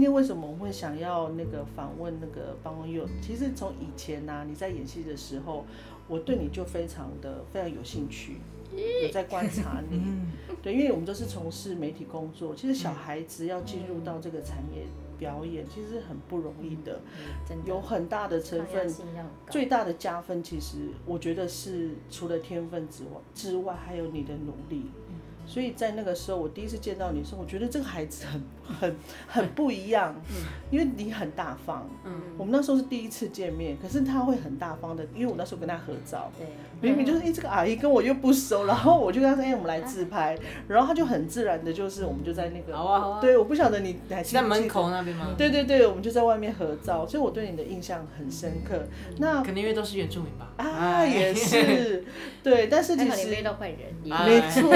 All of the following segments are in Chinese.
今天为什么我会想要那个访问那个邦文佑？其实从以前呢、你在演戏的时候，我对你就非常的非常有兴趣，有在观察你。嗯，对，因为我们都是从事媒体工作，其实小孩子要进入到这个产业表演，其实很不容易的，有很大的成分。最大的加分，其实我觉得是除了天分之外之外，还有你的努力。所以在那个时候，我第一次见到你的时候，我觉得这个孩子很很很不一样，嗯。因为你很大方。嗯，我们那时候是第一次见面，可是他会很大方的，因为我那时候跟他合照，对，明明就是哎、诶这个阿姨跟我又不熟，然后我就跟他说哎、我们来自拍，然后他就很自然的，就是我们就在那个，好啊好啊。对，我不晓得你在门口那边吗？对对对，我们就在外面合照，所以我对你的印象很深刻。那肯定因为都是原住民吧。啊哎。也是，对，但是其还好你没遇实到坏人，没错，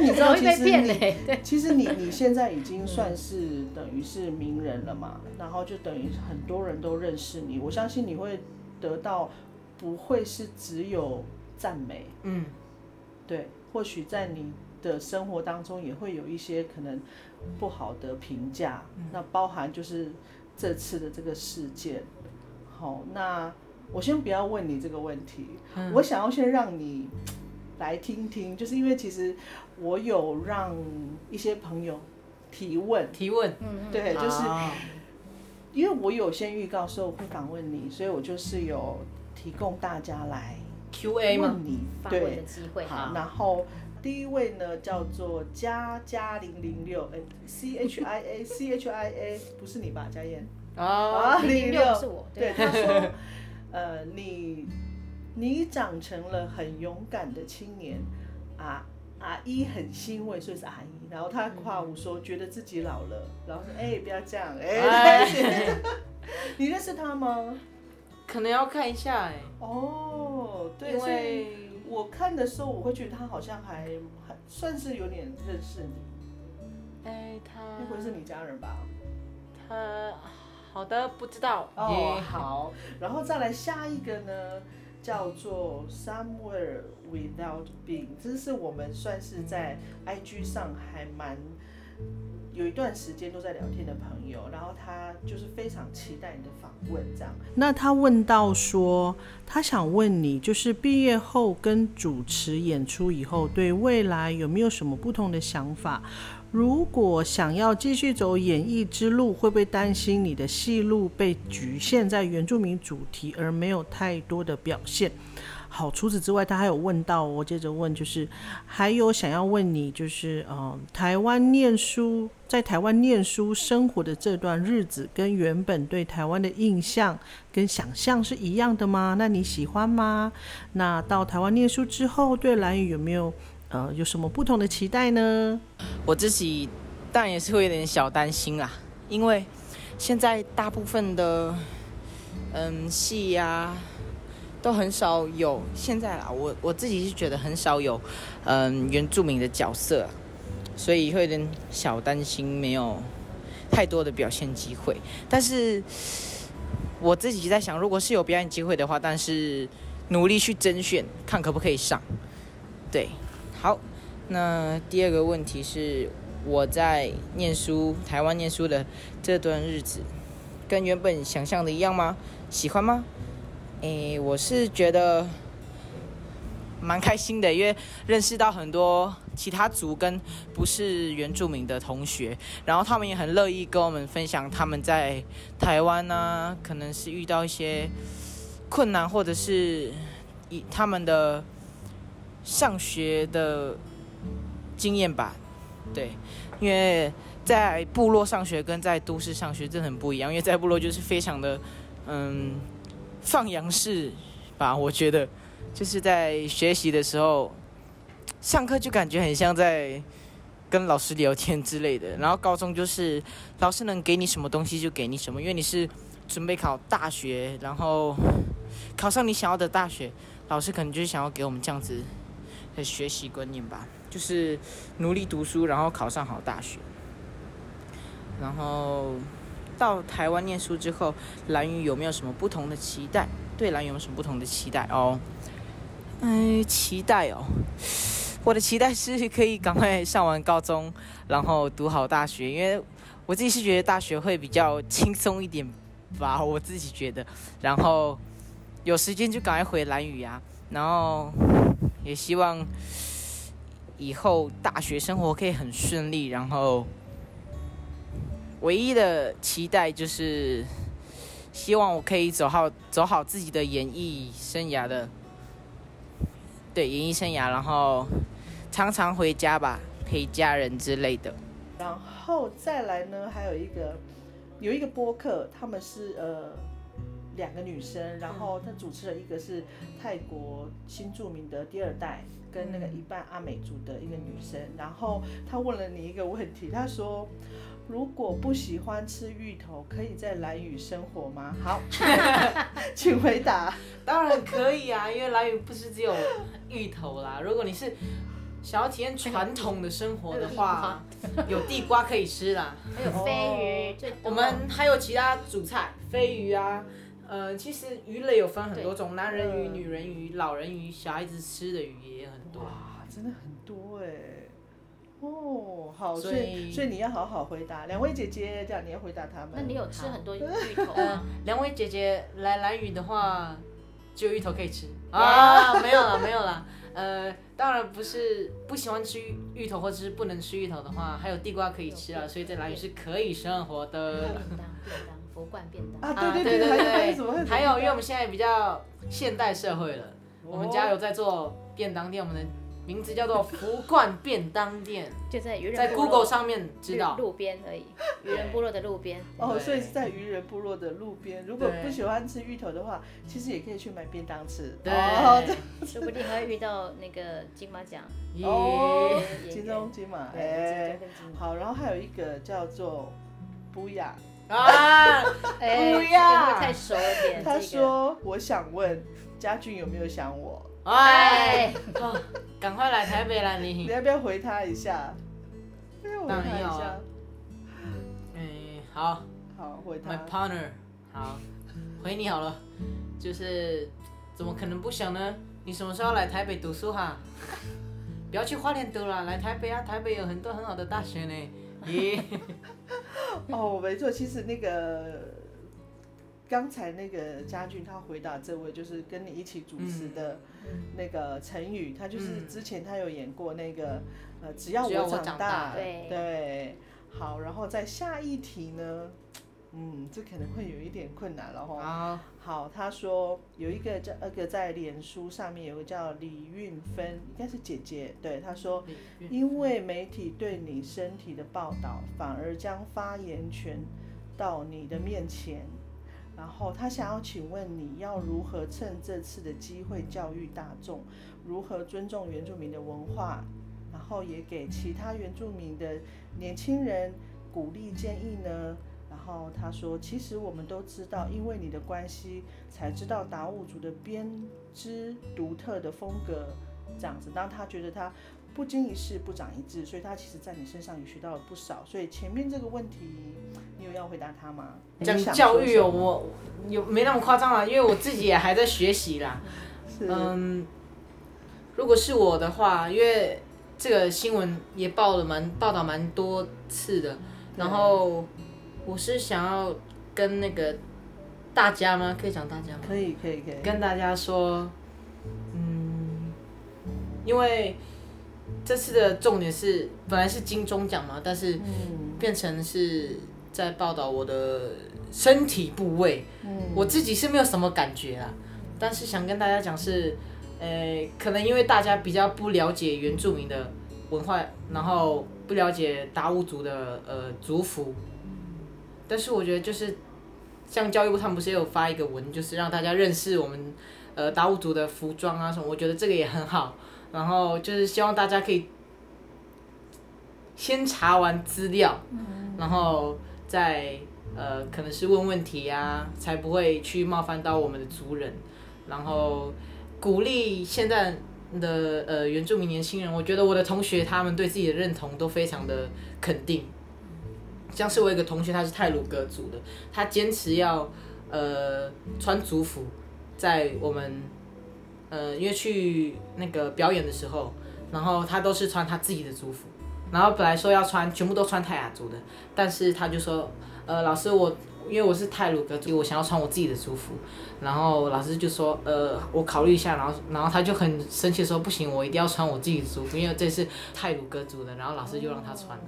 但你知道其实你其实你你 现在已经算是等于是名人了嘛，然后就等于很多人都认识你，我相信你会得到不会是只有赞美，嗯，对，或许在你的生活当中也会有一些可能不好的评价，那包含就是这次的这个事件。好，那我先不要问你这个问题，我想要先让你来听听，就是因为其实我有让一些朋友提问，提问。嗯，对，就是啊因为我有先预告说我会访问你，所以我就是有提供大家来 Q&A 吗？问你，发问的，机会，好，然后第一位呢叫做加加零零六，哎，C H I A C H I A，不是你吧，佳燕？哦，零六是我，对，对，他说，呃，你你长成了很勇敢的青年，啊。阿姨很欣慰，所以是阿姨。然后他夸我说，觉得自己老了，然后说，哎、不要这样，哎、哎 你认识他吗？可能要看一下哎，哦，对，因所以为我看的时候，我会觉得他好像还还算是有点认识你，哎他那会是你家人吧？他好的不知道哦，好，然后再来下一个呢，叫做 Somewhere Without Being，这是我们算是在 IG 上还蛮有一段时间都在聊天的朋友，然后他就是非常期待你的访问，这样。那他问到说，他想问你，就是毕业后跟主持演出以后，对未来有没有什么不同的想法？如果想要继续走演艺之路，会不会担心你的戏路被局限在原住民主题，而没有太多的表现？好，除此之外，他还有问到，我接着问，就是还有想要问你，就是呃，台湾念书，在台湾念书生活的这段日子，跟原本对台湾的印象跟想象是一样的吗？那你喜欢吗？那到台湾念书之后，对蓝屿有没有呃有什么不同的期待呢？我自己当然也是会有点小担心啦，因为现在大部分的嗯戏呀、都很少有，现在啦，我我自己是觉得很少有嗯原住民的角色，所以会有点小担心没有太多的表现机会。但是我自己在想，如果是有表演机会的话，但是努力去甄选，看可不可以上。对，好。那第二个问题是，我在念书，台湾念书的这段日子，跟原本想象的一样吗？喜欢吗？诶，我是觉得蛮开心的，因为认识到很多其他族跟不是原住民的同学，然后他们也很乐意跟我们分享他们在台湾呢、可能是遇到一些困难，或者是以他们的上学的经验吧，对，因为在部落上学跟在都市上学真的很不一样，因为在部落就是非常的嗯放羊式吧，我觉得。就是在学习的时候，上课就感觉很像在跟老师聊天之类的，然后高中就是老师能给你什么东西就给你什么，因为你是准备考大学，然后考上你想要的大学，老师可能就是想要给我们这样子的学习观念吧，就是努力读书，然后考上好大学。然后到台湾念书之后，蓝屿有没有什么不同的期待？对蓝屿有什么不同的期待哦？嗯，期待哦，我的期待是可以赶快上完高中，然后读好大学，因为我自己是觉得大学会比较轻松一点吧，我自己觉得。然后有时间就赶快回蓝屿啊，然后也希望以后大学生活可以很顺利。然后唯一的期待就是希望我可以走好走好自己的演艺生涯的，对演艺生涯，然后常常回家吧，陪家人之类的。然后再来呢，还有一个有一个播客，他们是呃两个女生，然后她主持了一个是泰国新著名的第二代，跟那个一半阿美族的一个女生，然后她问了你一个问题，她说如果不喜欢吃芋头，可以在蓝屿生活吗？好，请回答。当然可以啊，因为蓝屿不是只有芋头啦，如果你是。想要体验传统的生活的话，有地瓜可以吃啦，还有飞鱼，我们还有其他主菜，飞鱼啊，呃，其实鱼类有分很多种，男人鱼、女人鱼、老人鱼、小孩子吃的鱼也很多。哇，真的很多哎。哦，好，所以所以你要好好回答两位姐姐，这样你要回答他们。那你有吃很多 芋头吗？两位姐姐来蓝屿的话，只有芋头可以吃啊？没有了，没有了。呃，当然不是不喜欢吃芋头或者是不能吃芋头的话，还有地瓜可以吃啊，所以在蓝屿是可以生活的。便当，便当，佛冠便当。啊，对对对对对。还有，因为我们现在比较现代社会了，我们家有在做便当店，我们的。名字叫做福冠便当店，就在渔人在 Google 上面知道路边而已，渔人部落的路边。哦，所以是在渔人部落的路边。如果不喜欢吃芋头的话，其实也可以去买便当吃。对，说不定还会遇到那个金马奖。哦，金钟金马，哎，好，然后还有一个叫做不雅啊，不要太熟了点。他说：“我想问家俊有没有想我？”哎，赶快来台北啦！你你要不要回他一下？当然要啊。哎，好，好回他。My partner，好，回你好了。就是怎么可能不想呢？你什么时候来台北读书哈？不要去花莲读了，来台北啊！台北有很多很好的大学呢。咦？哦，没错，其实那个。刚才那个家俊他回答这位就是跟你一起主持的那个陈宇，他就是之前他有演过那个呃只要我长大，对，好，然后在下一题呢，嗯，这可能会有一点困难了哈。好，他说有一个叫那个在脸书上面有个叫李运芬，应该是姐姐，对，他说因为媒体对你身体的报道，反而将发言权到你的面前。然后他想要请问你要如何趁这次的机会教育大众，如何尊重原住民的文化，然后也给其他原住民的年轻人鼓励建议呢？然后他说，其实我们都知道，因为你的关系才知道达悟族的编织独特的风格这样子。当他觉得他不经一事不长一智，所以他其实在你身上也学到了不少。所以前面这个问题。你有要回答他吗？讲教育哦，我有没那么夸张啊？因为我自己也还在学习啦。嗯，如果是我的话，因为这个新闻也报了蛮报道蛮多次的，然后我是想要跟那个大家吗？可以讲大家吗？可以可以可以。跟大家说，嗯，因为这次的重点是本来是金钟奖嘛，但是变成是。在报道我的身体部位，我自己是没有什么感觉啊，但是想跟大家讲是，呃，可能因为大家比较不了解原住民的文化，然后不了解达悟族的呃族服，但是我觉得就是像教育部他们不是也有发一个文，就是让大家认识我们呃达悟族的服装啊什么，我觉得这个也很好，然后就是希望大家可以先查完资料，然后。再呃，可能是问问题呀，才不会去冒犯到我们的族人，然后鼓励现在的呃原住民年轻人。我觉得我的同学他们对自己的认同都非常的肯定。像是我一个同学，他是泰鲁格族的，他坚持要呃穿族服，在我们呃因为去那个表演的时候，然后他都是穿他自己的族服。然后本来说要穿全部都穿泰雅族的，但是他就说，呃，老师我因为我是泰鲁格族，我想要穿我自己的族服，然后老师就说，呃，我考虑一下，然后然后他就很生气说，不行，我一定要穿我自己的族服，因为这是泰鲁格族的，然后老师就让他穿了。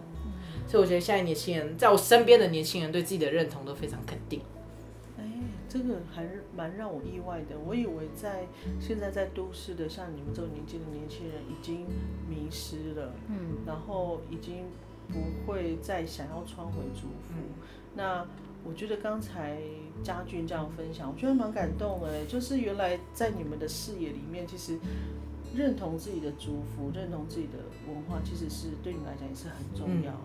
所以我觉得现在年轻人，在我身边的年轻人对自己的认同都非常肯定。哎，这个还是蛮让我意外的。我以为在现在在都市的像你们这种年纪的年轻人已经迷失了，嗯，然后已经不会再想要穿回族服。那我觉得刚才家俊这样分享，我觉得蛮感动哎。就是原来在你们的视野里面，其实认同自己的族服、认同自己的文化，其实是对你来讲也是很重要。哦，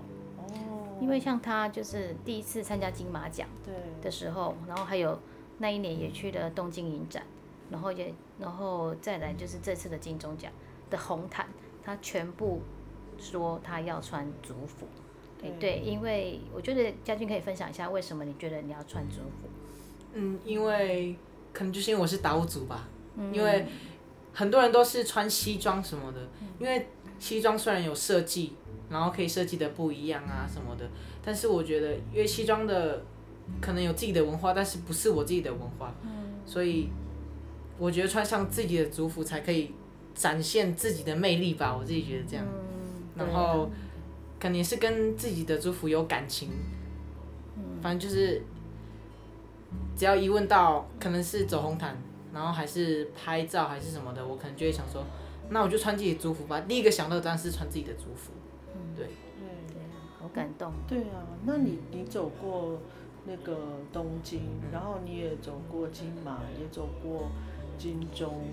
因为像他就是第一次参加金马奖对的时候，然后还有那一年也去了东京影展，然后也然后再来就是这次的金钟奖的红毯，他全部说他要穿族服。对，对，因为我觉得家俊可以分享一下为什么你觉得你要穿族服？嗯，因为可能就是因为我是达悟族吧，嗯因为很多人都是穿西装什么的，因为西装虽然有设计，然后可以设计的不一样啊什么的，但是我觉得因为西装的可能有自己的文化，但是不是我自己的文化，所以我觉得穿上自己的族服才可以展现自己的魅力吧，我自己觉得这样，嗯，然后肯定是跟自己的族服有感情，反正就是只要一问到可能是走红毯，然后还是拍照还是什么的，我可能就会想说，那我就穿自己的族服吧。第一个想到当然是穿自己的族服。对，对。好感动。对啊，那你你走过那个东京，然后你也走过金马，也走过金钟，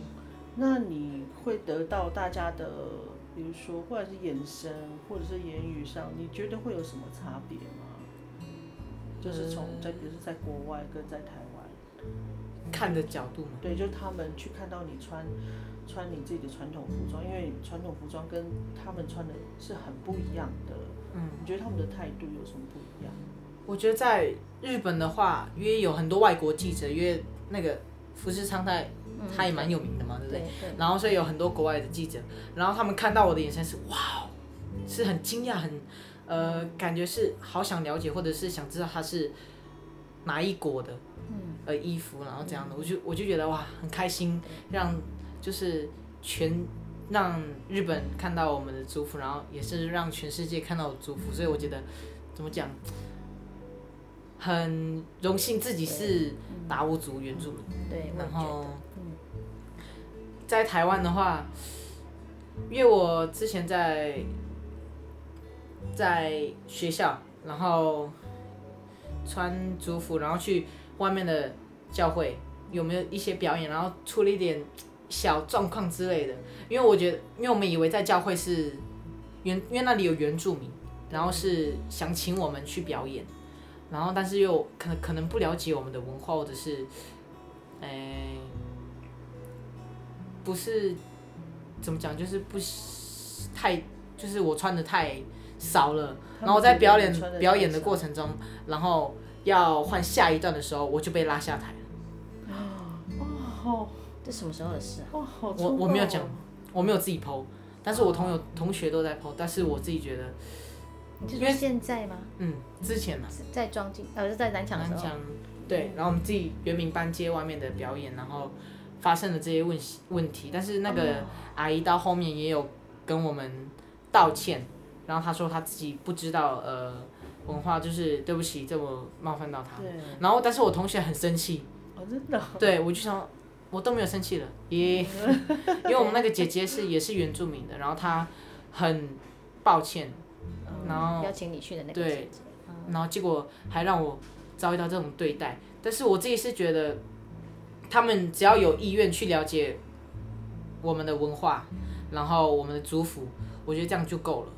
那你会得到大家的，比如说或者是眼神或者是言语上，你觉得会有什么差别吗？就是从在比如说在国外跟在台湾，看的角度嘛。对，就他们去看到你穿穿你自己的传统服装，因为传统服装跟他们穿的是很不一样的。嗯，你觉得他们的态度有什么不一样？我觉得在日本的话，因为有很多外国记者，因为那个福士昌太他也蛮有名的嘛，对不对？对对，然后所以有很多国外的记者，然后他们看到我的眼神是哇哦，是很惊讶，很呃，感觉是好想了解，或者是想知道他是哪一国的嗯，呃衣服，然后这样的，我就我就觉得哇，很开心，让就是全让日本看到我们的族服，然后也是让全世界看到我族服，所以我觉得怎么讲，很荣幸自己是达悟族原住民。对，然后，嗯在台湾的话，因为我之前在在学校，然后穿族服，然后去外面的教会有没有一些表演，然后出了一点小状况之类的。因为我觉得，因为我们以为在教会是原，因为那里有原住民，然后是想请我们去表演，然后但是又可能可能不了解我们的文化，或者是，诶、不是怎么讲，就是不太，就是我穿的太少了，然后在表演表演的过程中，然后要换下一段的时候，我就被拉下台了。哦，这什么时候的事啊？哇，好我我没有讲，我没有自己剖，但是我同有同学都在剖，但是我自己觉得，你是说因为现在吗？嗯，之前嘛、在装进呃，是在南墙的时候。南墙，对，然后我们自己原名班街外面的表演，然后发生了这些问问题，但是那个哦阿姨到后面也有跟我们道歉，然后她说她自己不知道呃文化，就是对不起这么冒犯到她，然后但是我同学很生气，哦，真的哦，对我就想我都没有生气了，耶，因为我们那个姐姐是也是原住民的，然后她很抱歉，然后邀请你去的那个对姐姐，然后结果还让我遭遇到这种对待。但是我自己是觉得，他们只要有意愿去了解我们的文化，然后我们的族服，我觉得这样就够了。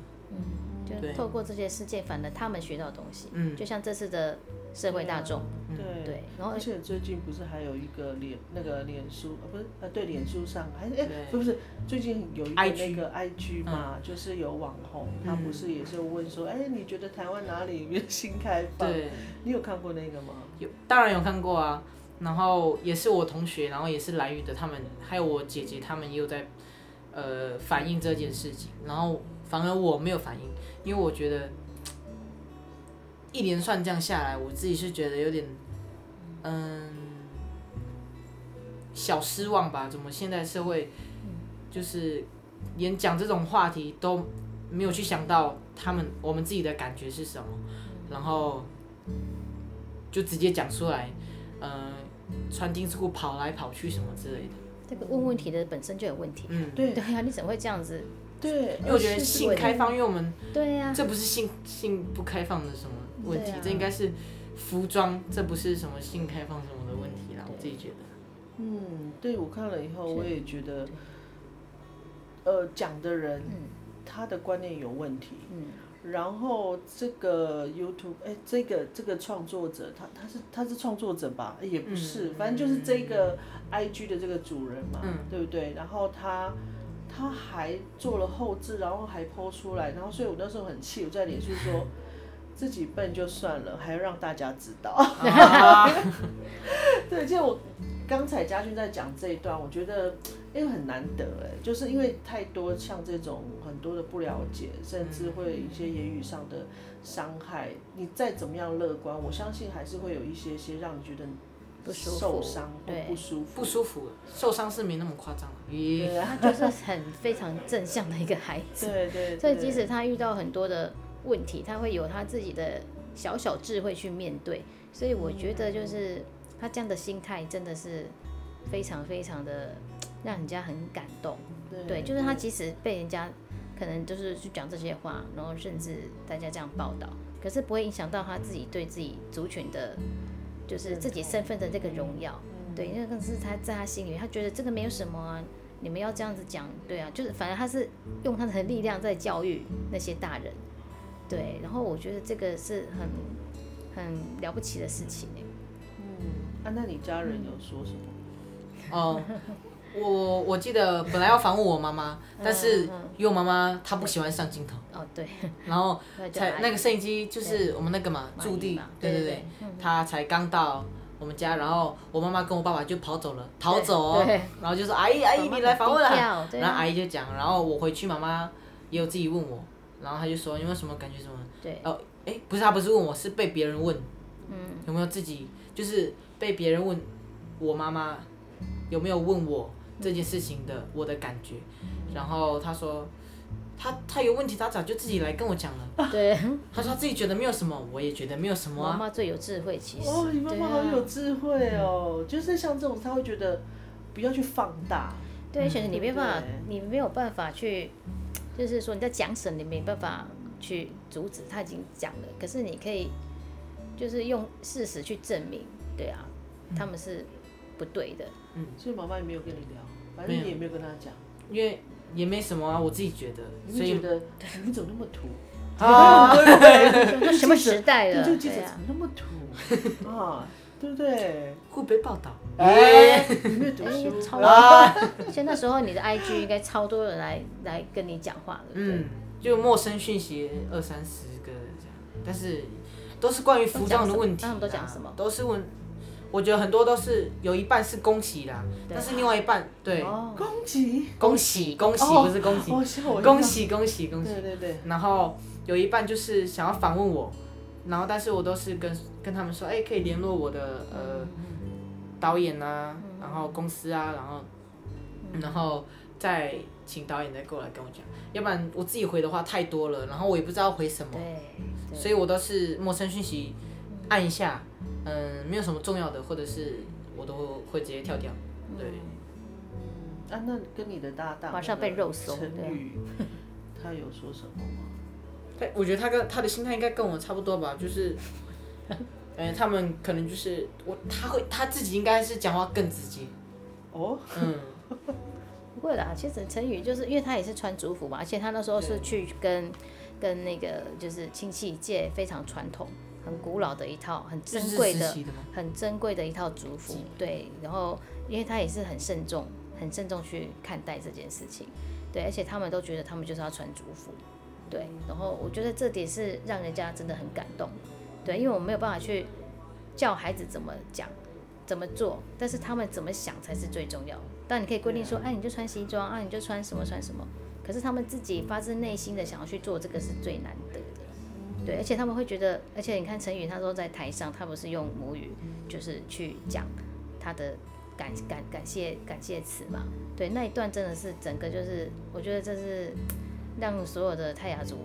就对透过这些事件，反正他们学到的东西，嗯就像这次的社会大众，对对，然后而且最近不是还有一个脸那个脸书啊不是呃对脸书上还是哎对不是最近有一个 IG 那个 IG 嘛，就是有网红，他不是也是问说哎你觉得台湾哪里有新开放？对，你有看过那个吗？有当然有看过啊。然后也是我同学，然后也是蓝屿的，他们还有我姐姐，他们也有在呃反映这件事情。然后反而我没有反应，因为我觉得一连串这样下来，我自己是觉得有点，嗯，小失望吧。怎么现在社会就是连讲这种话题都没有去想到他们我们自己的感觉是什么，然后就直接讲出来，嗯，穿丁字裤跑来跑去什么之类的。这个问问题的本身就有问题。嗯，对对呀、你怎么会这样子？对，因为我觉得性开放，因为我们对呀、这不是性性不开放的什么问题，啊这应该是服装，这不是什么性开放什么的问题啦，我自己觉得。嗯，对我看了以后，我也觉得，呃，讲的人嗯他的观念有问题，嗯，然后这个 YouTube，哎，这个这个创作者，他他是他是创作者吧？哎也不是，嗯反正就是这个 IG 的这个主人嘛，嗯对不对？然后他他还做了后置，然后还剖出来，然后所以我那时候很气，我在脸书说。自己笨就算了，还要让大家知道。啊 对，就我刚才嘉俊在讲这一段，我觉得因为很难得哎，就是因为太多像这种很多的不了解，甚至会有一些言语上的伤害。你再怎么样乐观，我相信还是会有一些些让你觉得不舒服受伤对不舒服。不舒服，受伤是没那么夸张。咦，对啊，他就是很非常正向的一个孩子。对对。所以即使他遇到很多的问题，他会有他自己的小小智慧去面对。所以我觉得就是他这样的心态真的是非常非常的让人家很感动。对，就是他即使被人家可能就是去讲这些话，然后甚至大家这样报道，可是不会影响到他自己对自己族群的，就是自己身份的这个荣耀。对，那个是他在他心里面，他觉得这个没有什么啊，你们要这样子讲，对啊，就是反正他是用他的力量在教育那些大人，对，然后我觉得这个是很很了不起的事情欸。嗯，啊，那你家人有说什么？哦，我我记得本来要访问我妈妈，但是因为我妈妈她不喜欢上镜头，哦，对，然后 才那个摄影机就是我们那个嘛驻地嘛，对对对。她才刚到我们家，然后我妈妈跟我爸爸就跑走了，逃走哦对，然后就说阿姨阿姨你来访问了，然后阿姨就讲，然后我回去妈妈也有自己问我，然后他就说有没有什么感觉什么，对，哦，哎不是他不是问我是被别人问，嗯，有没有自己就是被别人问我妈妈有没有问我这件事情的我的感觉，然后他说。他他有问题，他早就自己来跟我讲了。对，他说他自己觉得没有什么，我也觉得没有什么啊。妈妈最有智慧，其实，哦，你妈妈好有啊，智慧哦，就是像这种，他会觉得不要去放大。对，选择你没办法，你没有办法去，就是说你在讲什么，你没办法去阻止，他已经讲了，可是你可以，就是用事实去证明，对啊，他们是不对的，嗯所以妈妈也没有跟你聊，反正你也没有跟他讲，因为也没什么啊，我自己觉得，所以你会觉得你怎么那么土？啊，对不对？都什么时代了，对，就记者对啊怎么，那么土啊？对不对？会被报道。哎，你没有读哎 书超啊？所以那时候你的 IG 应该超多人来来跟你讲话嗯，就陌生讯息二三十个这样，但是都是关于服装的问题啊。他们都讲什么都是问，我觉得很多都是有一半是恭喜啦，但是另外一半对哦，恭喜！恭喜恭喜哦不是恭喜，恭！喜恭喜恭喜。对对对，然后有一半就是想要访问我，然后但是我都是跟跟他们说，哎，可以联络我的呃导演啊，然后公司啊，然后然后再请导演再过来跟我讲，要不然我自己回的话太多了，然后我也不知道回什么，所以我都是陌生讯息按一下，嗯，没有什么重要的，或者是我都会直接跳掉，对。啊，那跟你的搭档马上被肉搜陈宇，他有说什么吗？他我觉得他跟他的心态应该跟我差不多吧，就是，呃，他们可能就是我，他会他自己应该是讲话更直接，哦，嗯，不会啦，其实陈宇就是因为他也是穿族服嘛，而且他那时候是去跟跟那个就是亲戚借非常传统、很古老的一套很珍贵的？很珍贵的一套族服，对，然后因为他也是很慎重、很慎重去看待这件事情，对，而且他们都觉得他们就是要穿族服，对，然后我觉得这点是让人家真的很感动，对，因为我没有办法去教孩子怎么讲、怎么做，但是他们怎么想才是最重要的。但你可以规定说，哎，你就穿西装啊，你就穿什么穿什么，可是他们自己发自内心的想要去做这个是最难得的。对，而且他们会觉得，而且你看陈宇，他说在台上，他不是用母语，就是去讲他的感感感谢感谢词嘛。对，那一段真的是整个就是，我觉得这是让所有的泰雅族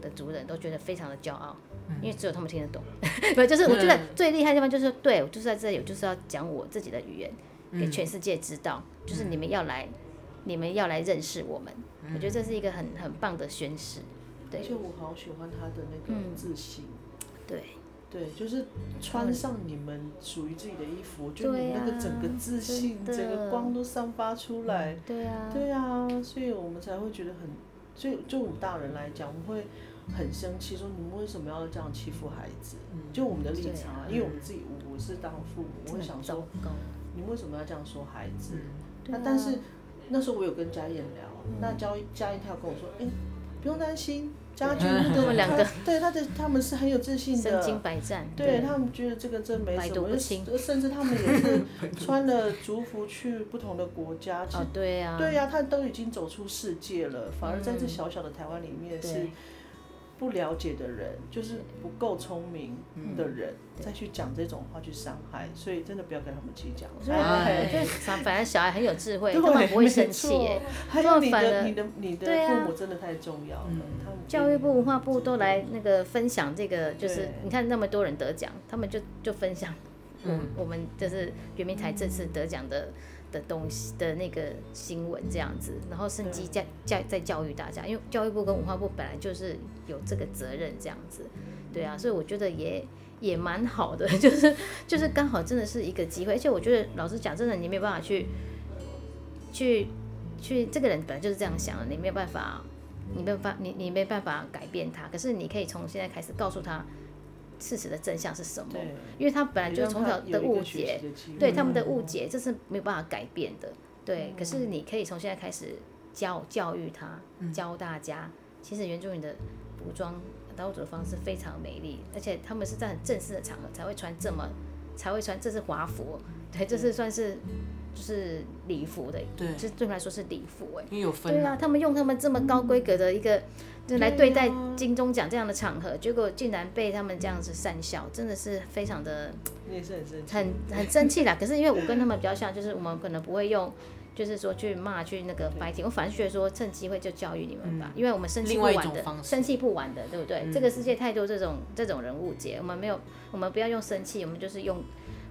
的族人都觉得非常的骄傲，因为只有他们听得懂。不，就是我觉得最厉害的地方就是，对我就是在这里，我就是要讲我自己的语言给全世界知道，就是你们要来，你们要来认识我们。我觉得这是一个很很棒的宣誓。对而且我好喜欢他的那个嗯自信。对，对，就是穿上你们属于自己的衣服，我觉得你对那个整个啊自信，整个光都散发出来。对啊，对啊，所以我们才会觉得很，所以就我们大人来讲，我们会很生气，说你们为什么要这样欺负孩子？就我们的立场啊，啊因为我们自己，我我是当父母，我会想说，糕。你们为什么要这样说孩子？那但是那时候我有跟嘉燕聊，那嘉嘉燕她有跟我说，哎、不用担心，家军的 他们两个对他的他们是很有自信身经的。百战，对他们觉得这个真没什么，甚至他们也是 穿了族服去不同的国家，其实哦，对呀，对呀、他都已经走出世界了，反而在这嗯小小的台湾里面是不了解的人，就是不够聪明的人，对。再去讲这种话去伤害，所以真的不要跟他们计较。所以哎。反反正小孩很有智慧，对他们不会生气错。耶。还有你的、你的、你的父母真的太重要了。嗯。他们教育部、文化部都来那个分享这个，就是你看那么多人得奖，他们就就分享我们嗯。我们就是圆明台这次得奖的的东西的那个新闻这样子，然后趁机教教在教育大家，因为教育部跟文化部本来就是有这个责任这样子，对啊，所以我觉得也。也蛮好的，就是就是刚好真的是一个机会，而且我觉得老实讲，真的你没有办法去去去，这个人本来就是这样想的，你没有办法，你没有办你你没办法改变他，可是你可以从现在开始告诉他事实的真相是什么，因为他本来就是从小的误解，解对他们的误解，这是没有办法改变的。对，可是你可以从现在开始教教育他，教大家，其实原住民的服装导主的方式非常美丽，而且他们是在很正式的场合才会穿这么，才会穿，这是华服，对，这是算是就是礼服的，对这对他们来说是礼服，哎。因为有分对啊，他们用他们这么高规格的一个，就来对待金钟奖这样的场合，结果竟然被他们这样子讪笑，真的是非常的你也是很生气。很很生气啦。可是因为我跟他们比较像，就是我们可能不会用，就是说去骂去那个 fighting，我反而觉得说趁机会就教育你们吧，因为我们生气不完的，生气不完的，对不对？这个世界太多这种这种人误解，我们没有，我们不要用生气，我们就是用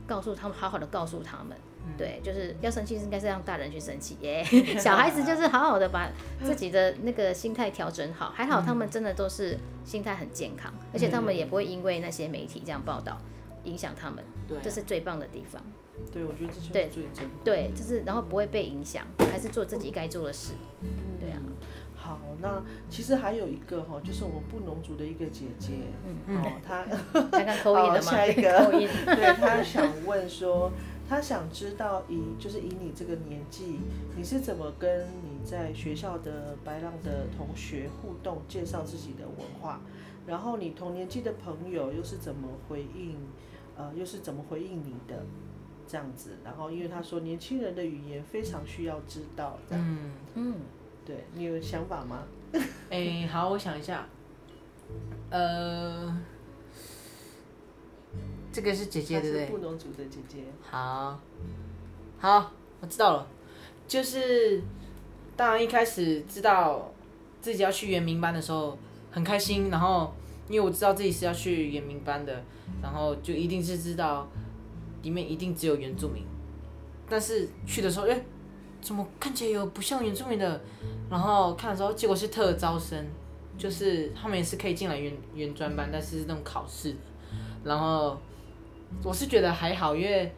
告诉他们，好好的告诉他们。对，就是要生气，应该是让大人去生气耶。小孩子就是好好的把自己的那个心态调整好，还好他们真的都是心态很健康，而且他们也不会因为那些媒体这样报道影响他们，这是最棒的地方。对，我觉得这就是对最珍贵。对，就是然后不会被影响，还是做自己该做的事。对啊，好，那其实还有一个哈，就是我们布农族的一个姐姐，嗯哦，她刚刚扣印了吗？好下一 个。对她想问说，她想知道以就是以你这个年纪，你是怎么跟你在学校的白浪的同学互动，介绍自己的文化，然后你同年纪的朋友又是怎么回应，呃，又是怎么回应你的？这样子，然后因为他说年轻人的语言非常需要知道，这样，嗯，嗯，对你有想法吗？哎、好，我想一下，呃，这个是姐姐她对不对？是布农族的姐姐，好，好，我知道了，就是当然一开始知道自己要去原民班的时候很开心，然后因为我知道自己是要去原民班的，然后就一定是知道里面一定只有原住民，但是去的时候，哎、怎么看起来有不像原住民的？然后看的时候，结果是特招生，就是他们也是可以进来原原专班，但是是那种考试的。然后我是觉得还好，因为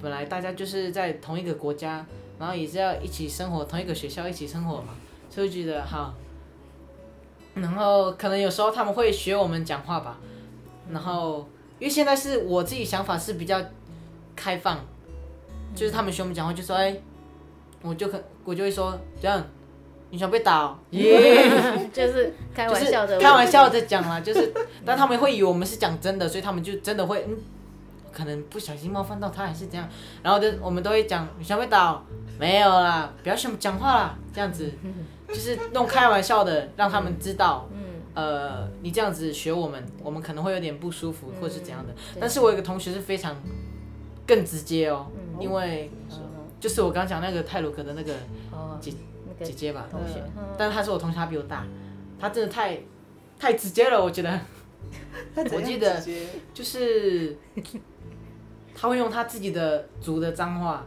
本来大家就是在同一个国家，然后也是要一起生活，同一个学校一起生活嘛，所以觉得好。然后可能有时候他们会学我们讲话吧，然后因为现在是我自己想法是比较开放，就是他们学我们讲话就说哎，我就可我就会说这样，你想被打、哦？耶、就是开就是玩笑的，开玩笑的讲啦，就是，但他们会以为我们是讲真的，所以他们就真的会，嗯，可能不小心冒犯到他还是怎样，然后就我们都会讲，你想被打哦？没有啦，不要想讲话啦，这样子，就是弄开玩笑的，让他们知道，嗯，呃，你这样子学我们，我们可能会有点不舒服，或是怎样的。对但是我有个同学是非常更直接哦，嗯因为嗯就是我刚刚讲那个泰鲁格的那个哦，姐那个姐姐吧，同学，嗯但是她是我同学，她比我大，她真的太太直接了，我觉得。我记得就是他会用他自己的族的脏话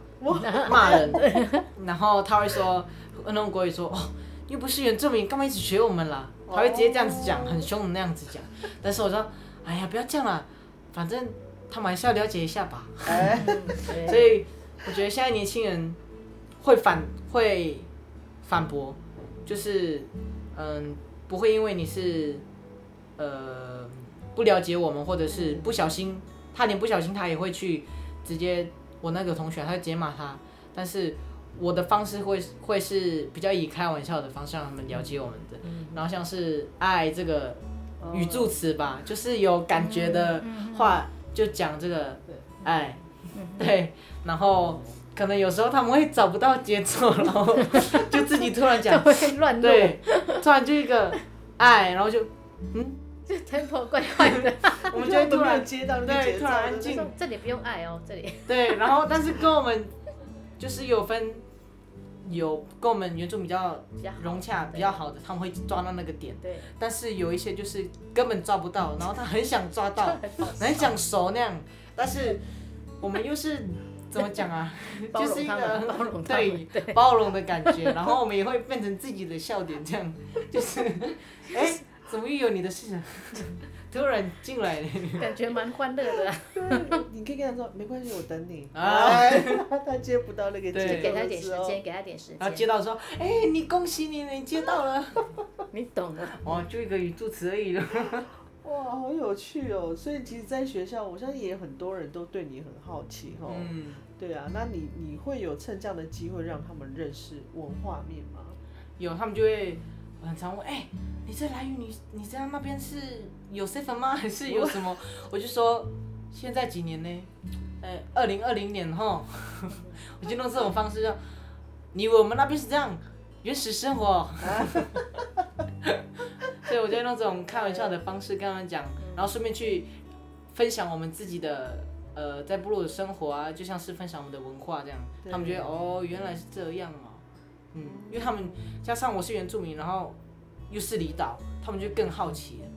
骂人，然后他会说那种国语说哦，又不是原住民，干嘛一直学我们啦？他会直接这样子讲，很凶的那样子讲。但是我说，哎呀，不要这样啦，反正他们还是要了解一下吧。所以我觉得现在年轻人会反会反驳，就是嗯，不会因为你是呃不了解我们，或者是不小心，他连不小心他也会去直接我那个同学，他会直接骂他，但是。我的方式会会是比较以开玩笑的方式让他们了解我们的，然后像是爱这个语助词吧，就是有感觉的话就讲这个爱，对，然后可能有时候他们会找不到节奏，然后 就自己突然讲，乱，对，突然就一个爱，然后就嗯？就 tempo 怪怪的。我们就突然接到那个对节奏突然安静。这里不用爱哦，这里。对，然后但是跟我们就是有分有跟我们原著比较融洽比较好的，他们会抓到那个点，对，但是有一些就是根本抓不到，然后他很想抓到，很想熟那样，但是我们又是怎么讲啊？就是一个包容对包容的感觉，然后我们也会变成自己的笑点，这样。就是，哎、怎么又有你的事啊？突然进来了，感觉蛮欢乐的啊。对，你可以跟他说没关系，我等你。啊哎，他接不到那个对节奏给他点时间，给他点时间。他接，到说，哎、你恭喜你，你接到了，你懂的。哦，就一个语助词而已了。哇，好有趣哦！所以其实，在学校，我相信也有很多人都对你很好奇哦。嗯，对啊，那你你会有趁这样的机会让他们认识文化面吗？有他们就会很常问，哎、你在来屿，你你这样那边是有 seven 吗？还是有什么？我就说现在几年呢？呃，二零二零年哈，我就用这种方式说，你以为我们那边是这样原始生活哦？所以我就用这种开玩笑的方式跟他们讲，然后顺便去分享我们自己的呃在部落的生活啊，就像是分享我们的文化这样，他们觉得哦原来是这样哦，嗯，因为他们加上我是原住民，然后又是离岛，他们就更好奇了，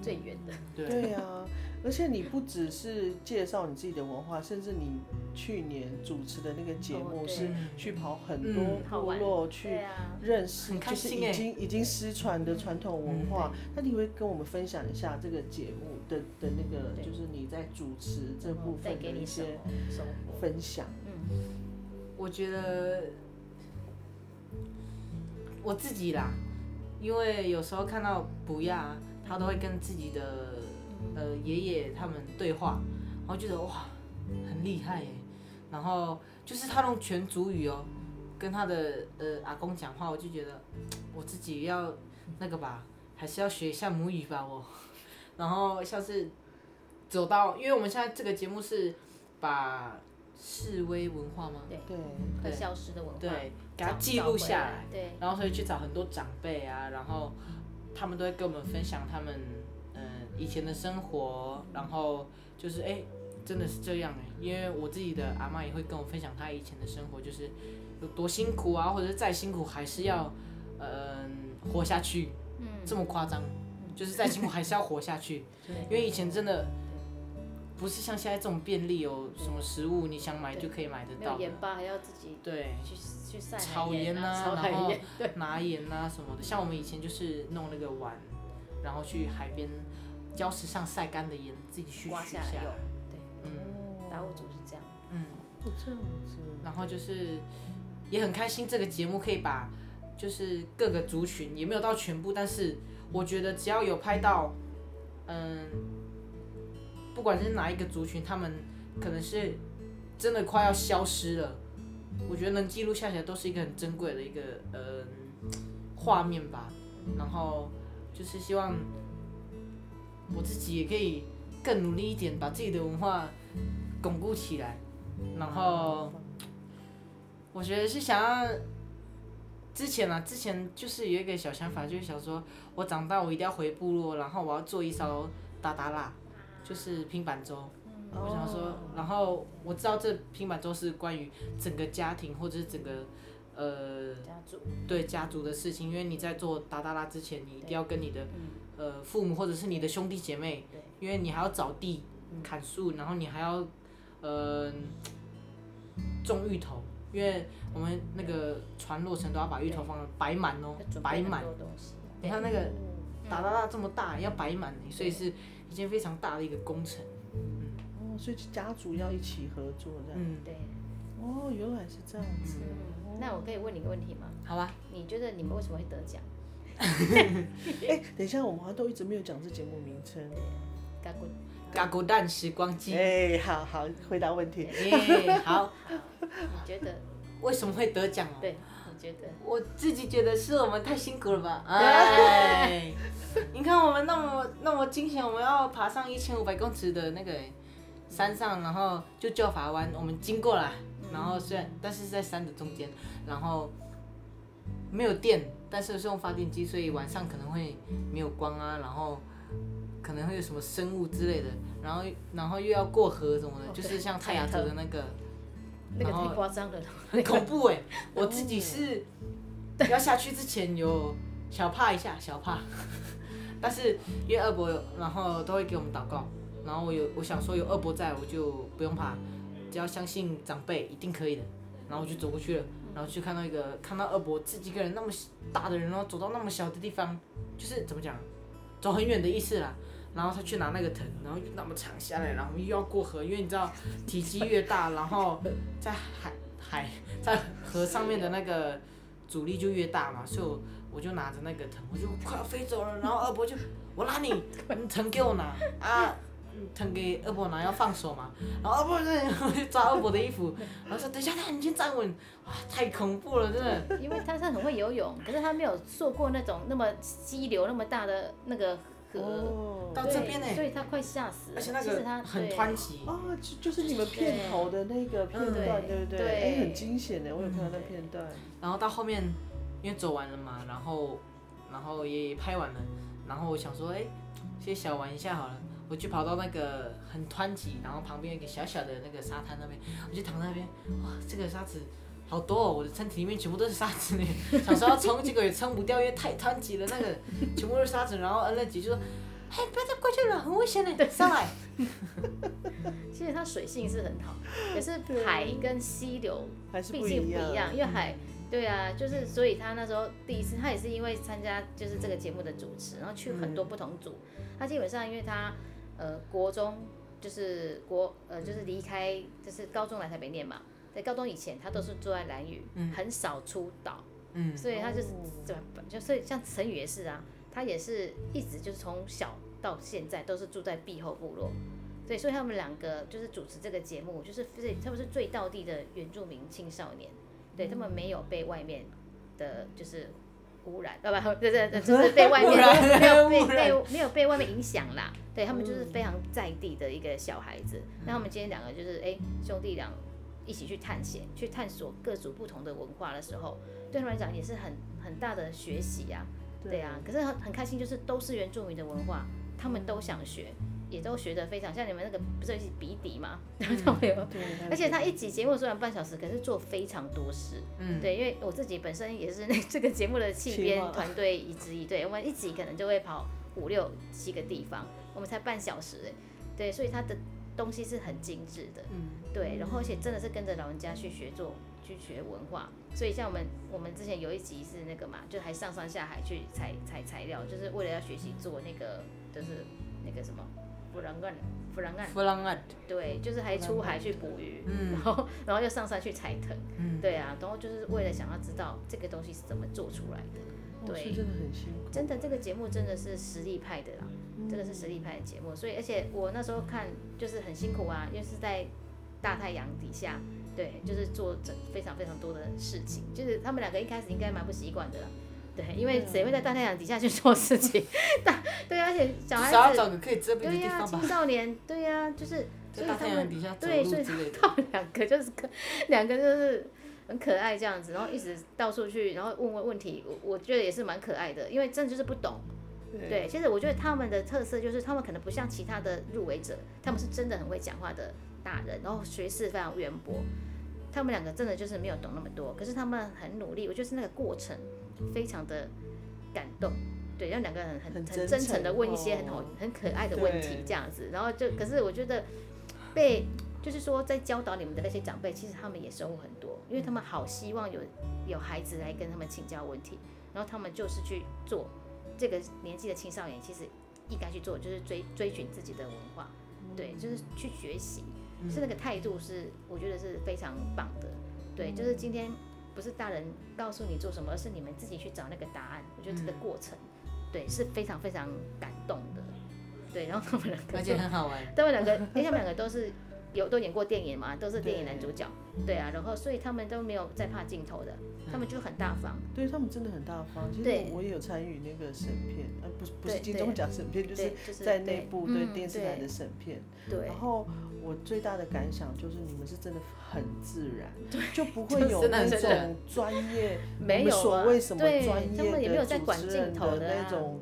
最远的，对，对啊，而且你不只是介绍你自己的文化，甚至你去年主持的那个节目是去跑很多嗯。部落去认识，就是已经已经失传的传统文化。那你会跟我们分享一下这个节目的的那个，就是你在主持这部分的一些生活？分享？嗯，我觉得我自己啦，因为有时候看到补亚，他都会跟自己的呃爷爷他们对话，然后觉得哇很厉害耶。然后就是他用全族语哦，跟他的呃阿公讲话，我就觉得我自己要那个吧，还是要学一下母语吧我。然后像是走到，因为我们现在这个节目是把示威文化吗？对，对，快消失的文化，对，给它记录下来，，对，然后所以去找很多长辈啊，然后他们都会跟我们分享他们嗯、呃以前的生活，然后就是哎、真的是这样哎、因为我自己的阿妈也会跟我分享她以前的生活，就是有多辛苦啊，或者是再辛苦还是要嗯、活下去，嗯，这么夸张，就是再辛苦还是要活下去，对。因为以前真的。不是像现在这种便利哦，什么食物你想买就可以买得到的。没有盐，巴还要自己对，去去晒海炒盐啊，然后 拿盐啊什么的。像我们以前就是弄那个碗，然后去海边礁石上晒干的盐，自己去取刮下。来，对，嗯。达悟族是这样，嗯，然后就是也很开心，这个节目可以把就是各个族群也没有到全部，但是我觉得只要有拍到，嗯，不管是哪一个族群，他们可能是真的快要消失了，我觉得能记录下来都是一个很珍贵的一个呃画面吧。然后就是希望我自己也可以更努力一点，把自己的文化巩固起来。然后我觉得是想要之前啊，之前就是有一个小想法，就是想说我长大我一定要回部落，然后我要做一艘达达拉，就是平板舟。我想说哦，然后我知道这平板舟是关于整个家庭或者是整个呃家族，对家族的事情，因为你在做达达拉之前，你一定要跟你的嗯，呃父母或者是你的兄弟姐妹，因为你还要找地嗯。砍树，然后你还要呃种芋头，因为我们那个船落成都要把芋头放摆满哦摆满。你看那个嗯。达达拉这么大，要摆满，所以是一件非常大的一个工程。哦，所以家族要一起合作这样。嗯，对，哦，原来是这样子。嗯，那我可以问你个问题吗？好吧。你觉得你们为什么会得奖？哎、等一下，我们好像都一直没有讲这节目名称。嘎咕，嘎咕蛋时光机。哎、好好回答问题。耶，好。你觉得？为什么会得奖哦？对，你觉得？我自己觉得是我们太辛苦了吧？哎，你看我们那么那么惊险，我们要爬上一千五百公尺的那个山上，然后就叫法湾，我们经过了，然后虽然但是在山的中间，然后没有电，但是是用发电机，所以晚上可能会没有光啊，然后可能会有什么生物之类的，然后然后又要过河什么的，哦就是像泰雅族的那个。那个太夸张了。很恐怖哎！我自己是要下去之前有小怕一下，小怕，但是因为二伯有，然后都会给我们祷告，然后我有我想说有二伯在，我就不用怕，只要相信长辈一定可以的。然后我就走过去了，然后去看到一个看到二伯自己一个人那么大的人，然后走到那么小的地方，就是怎么讲，走很远的意思啦。然后他去拿那个藤，然后又那么长下来，然后又要过河，因为你知道体积越大，然后在海海在河上面的那个阻力就越大嘛，所以我我就拿着那个藤，我就快要飞走了，然后二伯就 我拉你，你藤给我拿啊，藤给二伯拿要放手嘛，然后二伯就抓二伯的衣服，然后说等一下，等一下你先站稳，哇，太恐怖了，真的。因为他是很会游泳，可是他没有做过那种那么激流那么大的那个河，哦。到这边呢对所以他快吓死了。而且那其实他个很湍急，哦，就就是你们片头的那个片段，对对不对？对。哎、很惊险的，我有看到那片段。然后到后面，因为走完了嘛，然后然后也拍完了，然后我想说，哎，先小玩一下好了，我就跑到那个很湍急，然后旁边一个小小的那个沙滩那边，我就躺在那边，哇，这个沙子好多哦，我的身体里面全部都是沙子呢，想说要冲，结果也冲不掉，因为太湍急了，那个 全部都是沙子，然后恩乐姐就说，嘿，不要再过去了，很危险的，上来。其实它水性是很好，可是海跟溪流还是毕竟不不一样。一样，因为海，对啊，就是所以他那时候第一次，他也是因为参加就是这个节目的主持，然后去很多不同组，他基本上因为他呃国中就是国呃就是离开就是高中来台北念嘛，在高中以前他都是住在兰屿，很少出岛，嗯，所以他就是就所以像陈宇也是啊，他也是一直就是从小到现在都是住在碧后部落。对，所以他们两个就是主持这个节目，就是最他们是最道地的原住民青少年，对他们没有被外面的，就是污染，呃不，对对对，就是被外面 没有被 被没有被外面影响啦。对他们就是非常在地的一个小孩子。那他们今天两个就是哎兄弟俩一起去探险，去探索各族不同的文化的时候，对他们来讲也是很很大的学习呀、对。啊，可是很很开心，就是都是原住民的文化，他们都想学，也都学得非常像你们那个不是有一起比底吗？他们有，对，而且他一集节目虽然半小时，可是做非常多事。嗯，对，因为我自己本身也是那这个节目的气企编团队一之一，对我们一集可能就会跑五六七个地方，我们才半小时哎，对，所以他的东西是很精致的，嗯，对，然后而且真的是跟着老人家去学做，去学文化，所以像我们我们之前有一集是那个嘛，就还上山下海去采采材料，就是为了要学习做那个就是那个什么弗朗干弗朗干，弗朗干，对，就是还出海去捕鱼，嗯 然后然后又上山去采藤，嗯，对啊，然后就是为了想要知道这个东西是怎么做出来的。哦对。真的很辛苦。真的，这个节目真的是实力派的啦，这个是实力派的节目，所以而且我那时候看就是很辛苦啊，因为是在大太阳底下，对，就是做整非常非常多的事情，就是他们两个一开始应该蛮不习惯的啦。对，因为谁会在大太阳底下去 做事情？大对啊，而且小孩子找个可以遮蔽的对呀、地方吧青。少年对呀、就是 所在大太阳以他们底下走对，所以。他们两个就是可两个就是很可爱这样子，然后一直到处去，然后问问问题，我我觉得也是蛮可爱的，因为真的就是不懂。对，其实我觉得他们的特色就是他们可能不像其他的入围者，他们是真的很会讲话的大人，然后学识非常渊博。他们两个真的就是没有懂那么多，可是他们很努力，我觉得是那个过程非常的感动。对，让两个人很很很真诚的问一些很好很可爱的问题这样子，然后就可是我觉得被就是说在教导你们的那些长辈，其实他们也收获很多，因为他们好希望有有孩子来跟他们请教问题，然后他们就是去做这个年纪的青少年，其实应该去做，就是追追寻自己的文化，对，就是去学习，是那个态度是我觉得是非常棒的，对，就是今天不是大人告诉你做什么，而是你们自己去找那个答案，我觉得这个过程，对，是非常非常感动的，对，然后他们两个而就且很好玩。他们两个，因为他们两个都是有都演过电影嘛，都是电影男主角，对啊，然后所以他们都没有在怕镜头的，他们就很大方，对他们真的很大方。其实对我也有参与那个审片，呃，不是不是对金钟奖审片，就是在内部对嗯电视台的审片。对然后我最大的感想就是你们是真的很自然，就不会有那种专业，没有所谓什么对专他们也没有业的主在管镜持人的头的啊那种，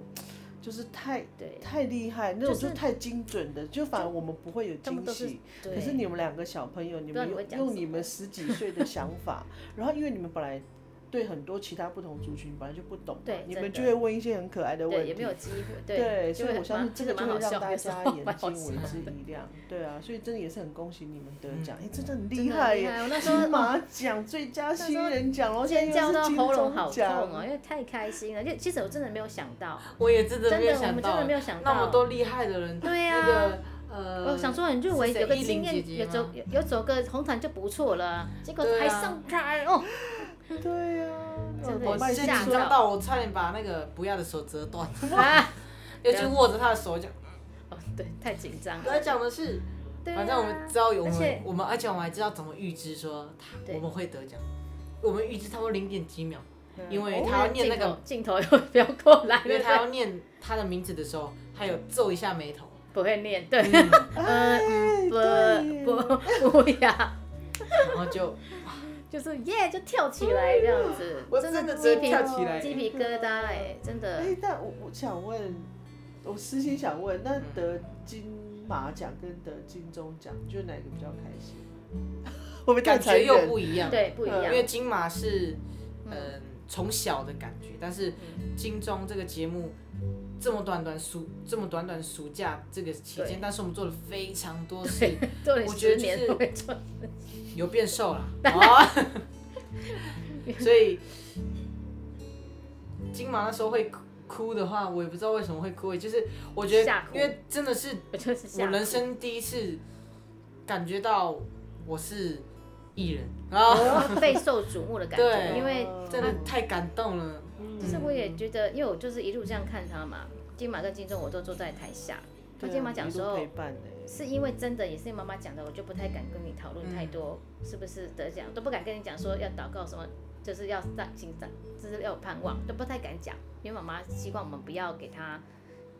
就是太对，太厉害，那种就就是太精准的，就反而我们不会有惊喜。可是你们两个小朋友，你们用用你们十几岁的想法，然后因为你们本来对很多其他不同族群本来就不懂的你们就会问一些很可爱的问，题，也没有机会，对，所以我相信这个就好让大家 眼睛为之一亮，对啊，所以真的也是很恭喜你们得奖，嗯哎，真的很真厉害耶！金马奖最佳新人奖，然后现尖叫到在又是金喉咙好痛钟奖哦，因为太开心了。就其实我真的没有想到，我也真的真的我没有想到真的没有想到，那么多厉害的人，对呀那个呃，我想说，你入围有个经验，有走有有走个红毯就不错了，结果还上台哦，对呀，真的我卖是吓紧张到。我差点把那个不要的手折断，啊，尤其握着他的手讲。哦对，太紧张得了，奖的是，啊反正我们知道有我们我们，而且我们还知道怎么预知说他我们会得奖，我们预知差不多零点几秒，嗯因为他要念那个，镜头要过来，因为他要念他的名字的时候，他有皱一下眉头。不会念，对。不不不要，然后就就是耶就跳起来这样子，我真真的直接的鸡皮跳起来。鸡皮疙瘩哎，真的。哎，但我我想问，我私心想问，那嗯。得金马奖跟得金钟奖，你觉得哪个比较开心？会不会太感觉又？不一样，对不一样。因，为金马是嗯嗯。从小的感觉，但是金钟这个节目。这么短短暑这么短短暑假这个期间，但是我们做了非常多事，我觉得就是有变瘦了。哦，所以金马那时候会哭哭的话，我也不知道为什么会哭，就是我觉得因为真的是我人生第一次感觉到我是艺人啊，哦备受瞩目的感觉，对因为真的太感动了。就是我也觉得，因为我就是一路这样看他嘛，金马跟金钟我都坐在台下，他对啊金马奖的时候是因为真的也是妈妈讲的，我就不太敢跟你讨论太多，是不是得奖，都不敢跟你讲说要祷告什么，就是要上心上，就是要有盼望，都不太敢讲，因为妈妈希望我们不要给他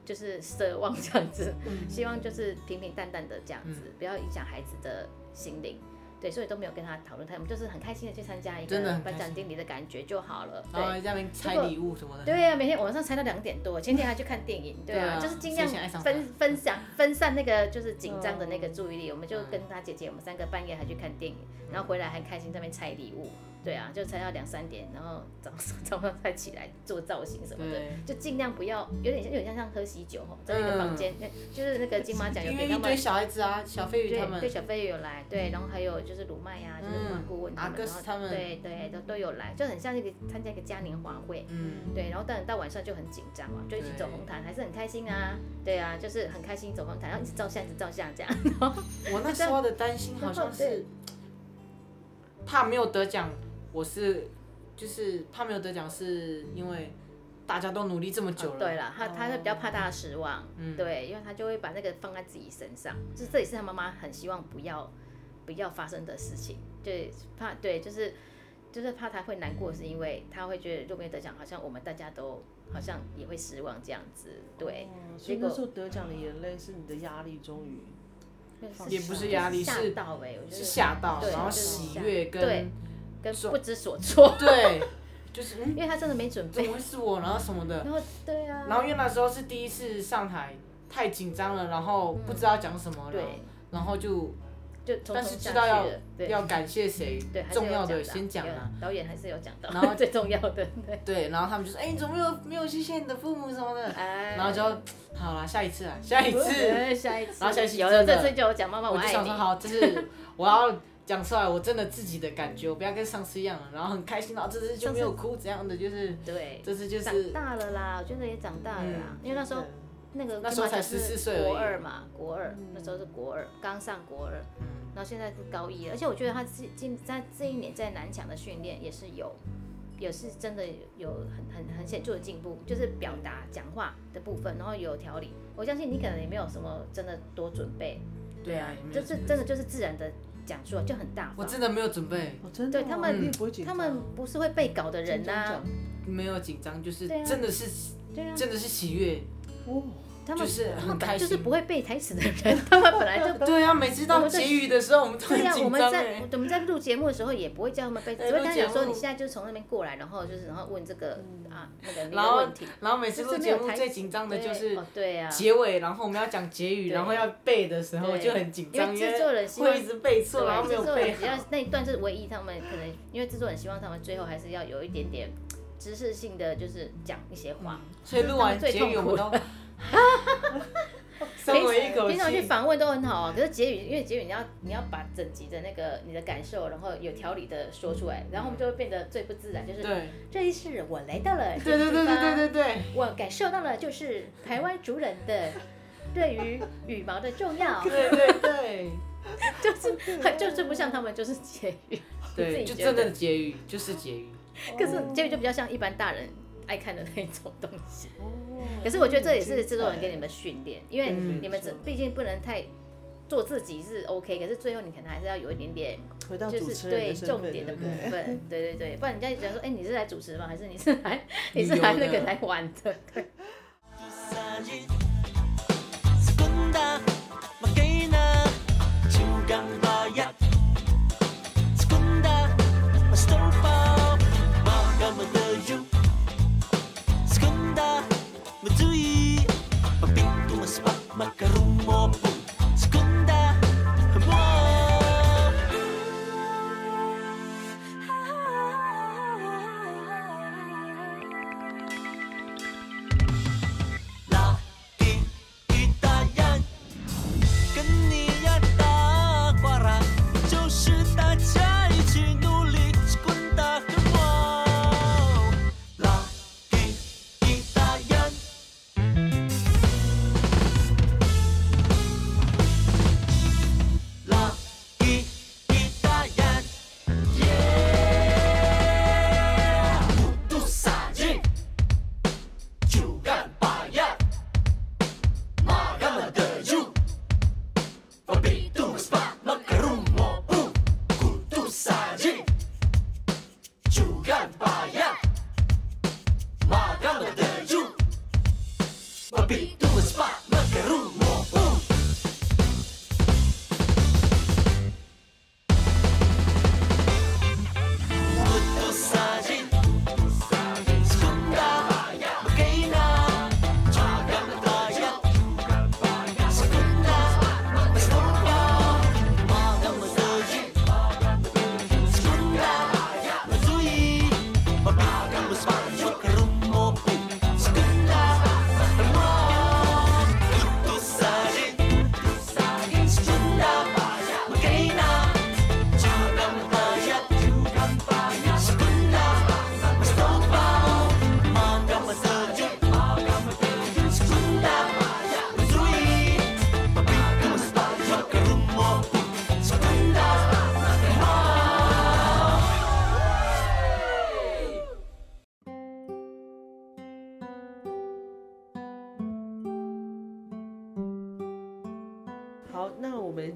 就是奢望这样子，希望就是平平淡淡的这样子，不要影响孩子的心灵。对，所以都没有跟他讨论太，我们就是很开心的去参加一个颁奖典礼的感觉就好了。对，在那边拆礼物什么的，对呀、每天晚上拆到两点多，前天还去看电影，对啊，就是尽量分分享分散那个就是紧张的那个注意力，我们就跟他姐姐，我们三个半夜还去看电影，然后回来还开心在那边拆礼物，对啊，就才要两三点，然后早上 早上再起来做造型什么的，就尽量不要有点像有点像像喝喜酒吼，在那个房间，那就是那个金马奖有因给他们。为一堆小孩子啊，小飞鱼他们。对，小飞鱼有来，对，然后还有就是鲁麦呀、就是顾问他阿们，然后哥斯他们。对对都都有来，就很像那个参加一个嘉年华会，嗯，对，然后当然到晚上就很紧张嘛，就一起走红毯，还是很开心啊，对啊，就是很开心走红毯，然后一直照相，一直照相这样，我那 时候的担心好像是怕没有得奖，我是就是他没有得奖，是因为大家都努力这么久了，对了，他他会比较怕大家失望，嗯。对，因为他就会把那个放在自己身上，就这也是他妈妈很希望不要不要发生的事情，对，怕对，就是就是怕他会难过，是因为他会觉得若没有得奖，好像我们大家都好像也会失望这样子，对，哦所以那时候得奖的眼泪是你的压力，终于也不是压力吓是到哎、我觉得是吓到，然后喜悦对跟不知所措，对，就是嗯，因为他真的没准备。怎么。会是我，然后什么的，然后对啊，然后因为那时候是第一次上台，太紧张了，然后不知道讲什么，然后对，然后就就匆但是知道要要感谢谁重要的先讲啊，导演还是有讲到，然后 最重要的，对，对，然后他们就说，哎，你怎么没有没有谢谢你的父母什么的，哎，然后就好啦，下一次啊，下一次，对下一次，然后下一次有有这次就有讲妈妈我就爱你。想说，，好，这是我要讲出来，我真的自己的感觉，我不要跟上次一样，然后很开心，然后这次就没有哭，怎样的，就是对，这次就是长是大了啦，我觉得也长大了啦，因为那时候那个那时候才金马奖是14岁国二嘛，国二那时候是国二，刚上国二，然后现在是高一了，而且我觉得他今今在这一年在南强的训练也是有，也是真的有很很很显著的进步，就是表达讲话的部分，然后有条理。我相信你可能也没有什么真的多准备，对啊，就是真的就是自然的讲出来就很大方。我真的没有准备，哦，真的哦，对他们他们不是会被搞的人呐、没有紧张，就是真的是真的是喜悦，哦，他们就是他们本来就是不会背台词的人，他们本来就对啊，每次到结语的时候，我们都对呀、很我们在。我们在录节目的时候也不会叫他们背，只会跟他录节目讲说你现在就是从那边过来，然后就是然后问这个、啊那个那然后个问题。然后每次录节目最紧张的就是哦对呀、结尾，然后我们要讲结语，然后要背的时候就很紧张，因为制作人希望会一直背错，然后没对，有制作人背只要好。那一段是唯一他们可能因为制作人希望他们最后还是要有一点点知识性的，就是讲一些话。所以录完结语我们都 松了一口平常去气。访问都很好啊，可是结语，因为结语你要你要把整集的那个你的感受，然后有条理的说出来，然后我们就会变得最不自然，就是对。这一次我来到了对对对对对对对，我感受到了就是台湾族人的对于羽毛的重要，对 对对。就是就是不像他们就是结语，对，就真的结语就是结语。可是结语就比较像一般大人爱看的那种东西。哦可是我觉得这也是制作人给你们训练，因为嗯你们这毕竟不能太做自己是 OK，可是最后你可能还是要有一点点回到主就是对持人的身份重点的部分，对对对，不然人家就觉得说，哎，你是来主持吗？还是你是来 你是来那个来玩的？对 Macarum,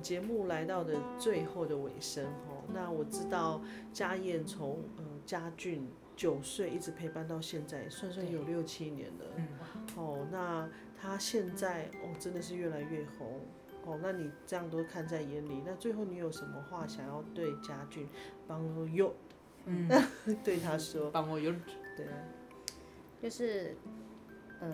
节目来到的最后的尾声哦。那我知道家燕从呃家俊九岁一直陪伴到现在，算算有六七年了。嗯哦，那他现在哦真的是越来越红哦。那你这样都看在眼里，那最后你有什么话想要对家俊帮友嗯，对他说，帮我有对，就是，呃，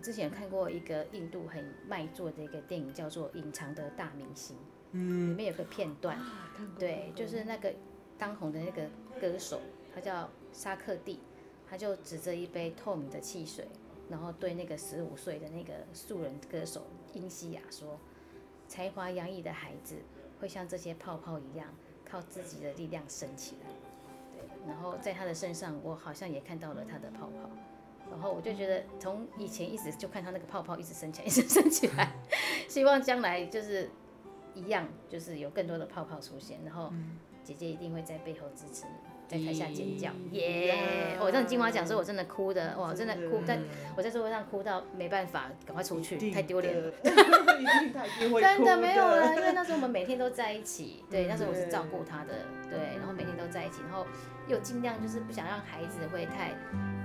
我之前看过一个印度很卖座的一个电影，叫做《隐藏的大明星》，里嗯面有个片段，对，就是那个当红的那个歌手，他叫沙克蒂，他就指着一杯透明的汽水，然后对那个十五岁的那个素人歌手英西亚说：“才华洋溢的孩子会像这些泡泡一样，靠自己的力量升起来。”对，然后在他的身上，我好像也看到了他的泡泡。然后我就觉得，从以前一直就看他那个泡泡一直升起来，一直升起来，希望将来就是一样，就是有更多的泡泡出现，然后姐姐一定会在背后支持你，在台下尖叫，耶！我上金马奖的时候，我真的哭的，哇，真的哭，在我在座位上哭到没办法，赶快出去，太丢脸了。真的哭没有了，因为那时候我们每天都在一起，对，那时候我是照顾他的，对，然后每天都在一起，然后又尽量就是不想让孩子会太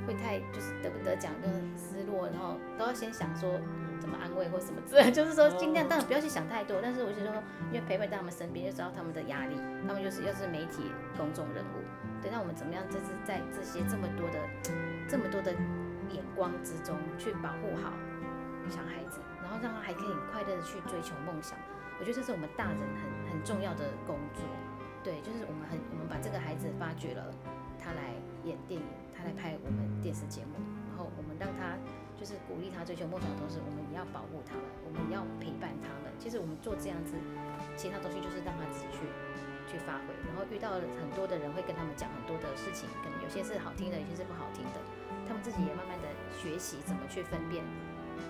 会太就是得不得奖就是失落，然后都要先想说怎么安慰或什么之类，就是说尽量当然不要去想太多，但是我就说，因为陪伴在他们身边，就知道他们的压力，他们就是又是媒体公众人物，对，那我们怎么样就是在这些这么多的这么多的眼光之中去保护好小孩子，然后让他还可以很快乐的去追求梦想。我觉得这是我们大人很很重要的工作。对，就是我们很我们把这个孩子发掘了，他来演电影，他来拍我们电视节目，然后我们让他就是鼓励他追求梦想的同时，我们也要保护他们，我们要陪伴他们。其实我们做这样子，其他东西就是让他自己去去发挥，然后遇到了很多的人会跟他们讲很多的事情，可能有些是好听的，有些是不好听的，他们自己也慢慢的学习怎么去分辨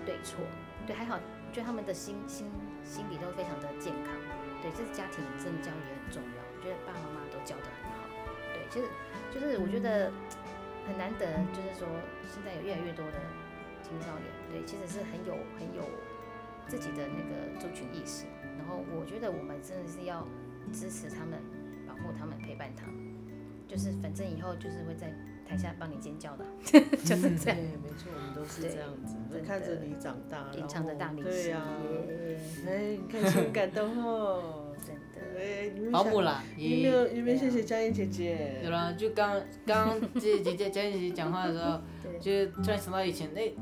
对错。对，还好，觉得他们的心心心理都非常的健康。对，这是家庭真的教育也很重要，我觉得爸爸妈妈都教得很好。对，其实就是我觉得很难得，就是说现在有越来越多的青少年，对，其实是很有很有自己的那个族群意识。然后我觉得我们真的是要支持他们，保护他们，陪伴他们。就是反正以后就是会在台下帮你尖叫的，就是这样。对，没错，我们都是对这样子，看着你长大，隐藏的大明星，对呀，耶哎，你看很感动哦。保姆啦，有没有有没有谢谢佳音姐姐？有啦，就刚刚刚 姐姐姐佳音姐姐讲话的时候，就突然想到以前，那、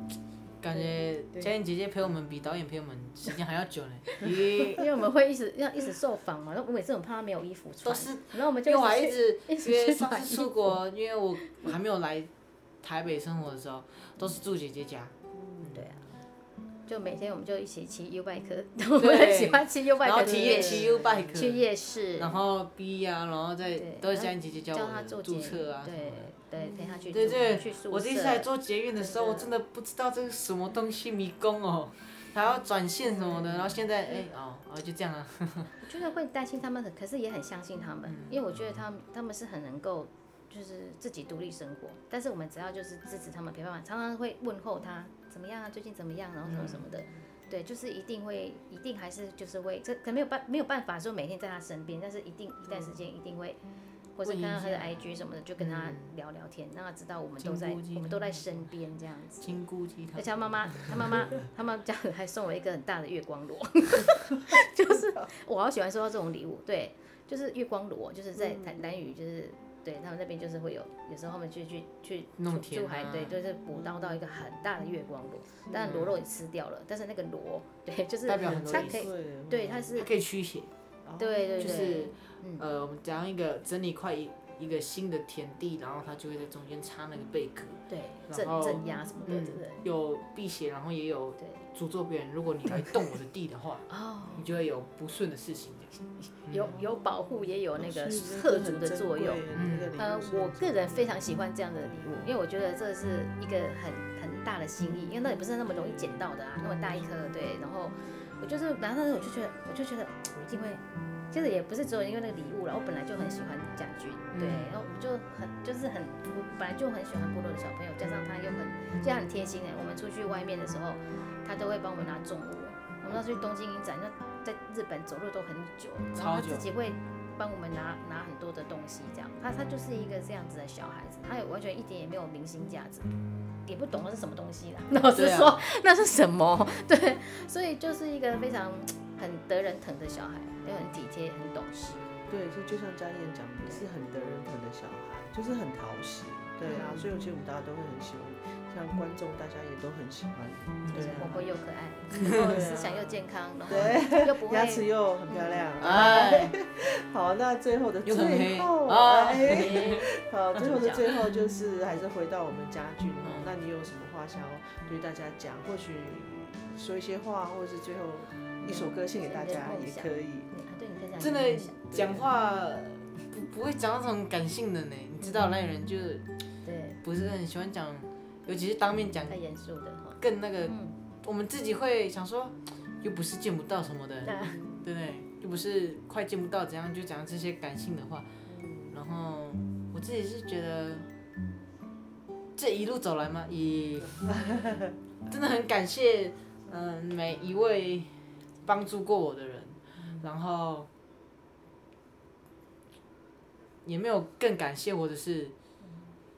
感觉佳音姐姐陪我们比导演陪我们时间还要久呢。因为我们会一直要一直受访嘛，然后我每次很怕他没有衣服穿，都是然后我们就因为我还一去直因为上次出国，因为我还没有来台北生活的时候，都是住姐姐家，嗯对啊，就每天我们就一起骑 U bike，我们很喜欢骑 U 然后 bike 去体夜市，验骑 U 去 bike，夜市，然后 B 啊，然后再对都是佳音姐姐教教我的他做捷注册啊对。对，陪他去对对去，我第一次来做捷运的时候，我真的不知道这是什么东西迷宫哦，还要转线什么的，然后现在哎哦哦就这样啊，我觉得会担心他们，可是也很相信他们，嗯因为我觉得他们他们是很能够就是自己独立生活，但是我们只要就是支持他们，陪伴常常会问候他怎么样啊，最近怎么样，然后什么什么的，对，就是一定会，一定还是就是会，这可没有办没有办法说每天在他身边，但是一定一段时间一定会。或是看到他的 IG 什么的，就跟他聊聊天，让他知道我们都在我们都在身边这样子。金菇鸡汤而且。他妈妈，他妈妈，他妈家人还送我一个很大的月光螺，就是我好喜欢收到这种礼物。对，就是月光螺，就是在台南语，就是对他们那边就是会有，有时候他们去去去弄出田啊，出海对，就是捕捞到一个很大的月光螺，当然螺肉也吃掉了，但是那个螺，对，就是代表很多它可以，对，它是它，可以驱邪，对对对就是，嗯。呃，我们讲一个整理快一一个新的田地，然后它就会在中间插那个贝壳，对，然后镇镇压什么的，嗯对不对？有辟邪，然后也有对，诅咒别人，如果你来动我的地的话，哦，你就会有不顺的事情。有有保护，也有那个是贺族的作用。嗯呃，我个人非常喜欢这样的礼物，因为我觉得这是一个很很大的心意，因为那也不是那么容易捡到的啊，那么大一颗，对。然后我就是拿到那个，我就觉得，我就觉得我一定会，其实也不是只有因为那个礼物了，我本来就很喜欢家具，对，嗯然后我就很就是很，我本来就很喜欢部落的小朋友，加上他又很，就他很贴心哎，我们出去外面的时候，他都会帮我们拿重物，我们要去东京影展，那在日本走路都很久，然后他自己会帮我们拿拿很多的东西，这样，他他就是一个这样子的小孩子，他也完全一点也没有明星价值，也不懂那是什么东西啦。老实说，那是什么？对，所以就是一个非常很得人疼的小孩，又很体贴，很懂事。对，就就像嘉燕讲的，是很得人疼的小孩，就是很讨喜。对啊，所以有些舞大家都会很喜欢，像观众大家也都很喜欢。对啊，活泼又可爱，然后思想又健康，然后对又不 会牙齿又很漂亮。哎，好，那最后的最后，啊哎，好，最后的最后就是还是回到我们家俊哦。那你有什么话想要对大家讲？或许说一些话，或者是最后一首歌献给大家也可以。嗯啊对，你可以讲真的讲话不不会讲那种感性的呢。你知道那些人就是对，不是很喜欢讲，尤其是当面讲太严肃的哈。更那个，嗯，我们自己会想说，又不是见不到什么的，对不对？又不是快见不到，怎样就讲这些感性的话。然后我自己是觉得，这一路走来嘛，也 真的很感谢，嗯、每一位帮助过我的人，然后也没有更感谢我的是，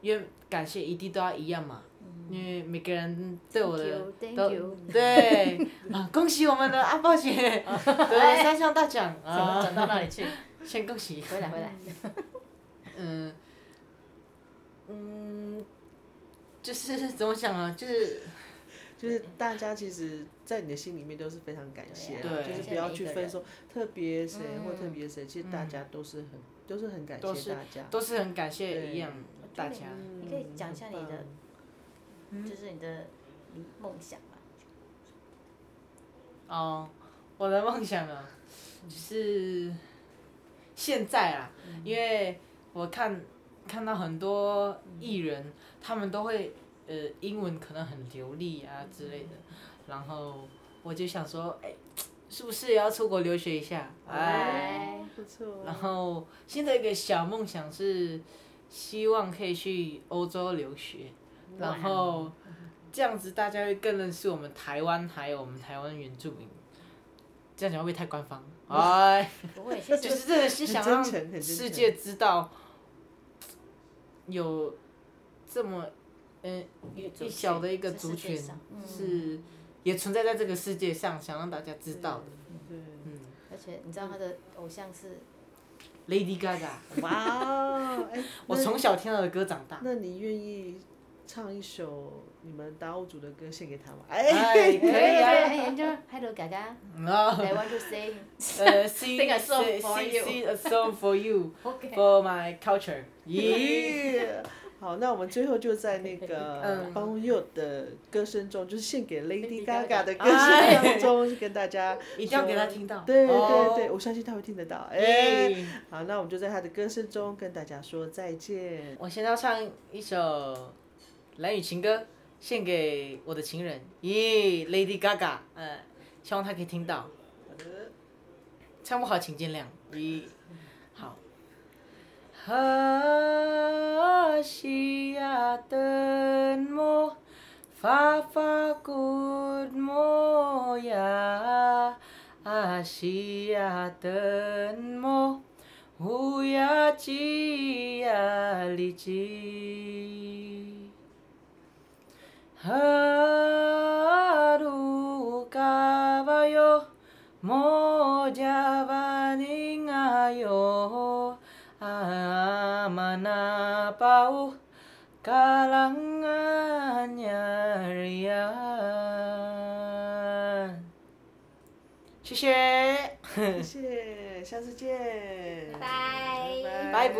因为感谢一定都要一样嘛，因为每个人对我的都对啊，恭喜我们的阿豹姐得了三项大奖 怎么啊！转到那里去？先恭喜。回来回来，嗯嗯，就是怎么讲啊？就是就是大家其实，在你的心里面都是非常感谢啊，对就是不要去分说特别谁或嗯特别谁，其实大家都是很都是很感都是谢大家。都是很感谢对一样大家。你可以讲一下你的，嗯就是你的梦想吧。哦，我的梦想啊，就是现在啊，因为我看看到很多艺人，他们都会呃英文可能很流利啊之类的，然后我就想说，哎，是不是也要出国留学一下？哎。哎，不错。然后现在一个小梦想是，希望可以去欧洲留学，然后这样子大家会更认识我们台湾，还有我们台湾原住民。这样讲会不会太官方？哎，不会，就是真的是想让世界知道，有这么嗯一一小的一个族群是也存在在这个世界上，想让大家知道的。嗯而且你知道他的偶像是，Lady Gaga，哇我从小听她的歌长大。那你愿意唱一首你们达悟族的歌献给他吗？哎，哎，可以啊。哎，就 Hello Gaga，no，I want to sing 呃，sing a song for you. sing a song for you OK。for my culture. Yeah. 耶！好，那我们最后就在那个嗯帮佑的歌声中，就是献给 Lady Gaga 的歌声当中，跟大家 一定要给他说听到。对对哦对，我相信他会听得到。哎，好，那我们就在他的歌声中跟大家说再见。我先要唱一首蓝雨情歌，献给我的情人，耶，Lady Gaga，嗯，希望他可以听到。唱不好请见谅。咦，Hashiaten mo fafakud mo ya Hashiaten mo huya chia lichi Haru kawayo mo javaningayo Amana pau kalangannya rian 谢谢，谢谢，下次见，拜拜拜拜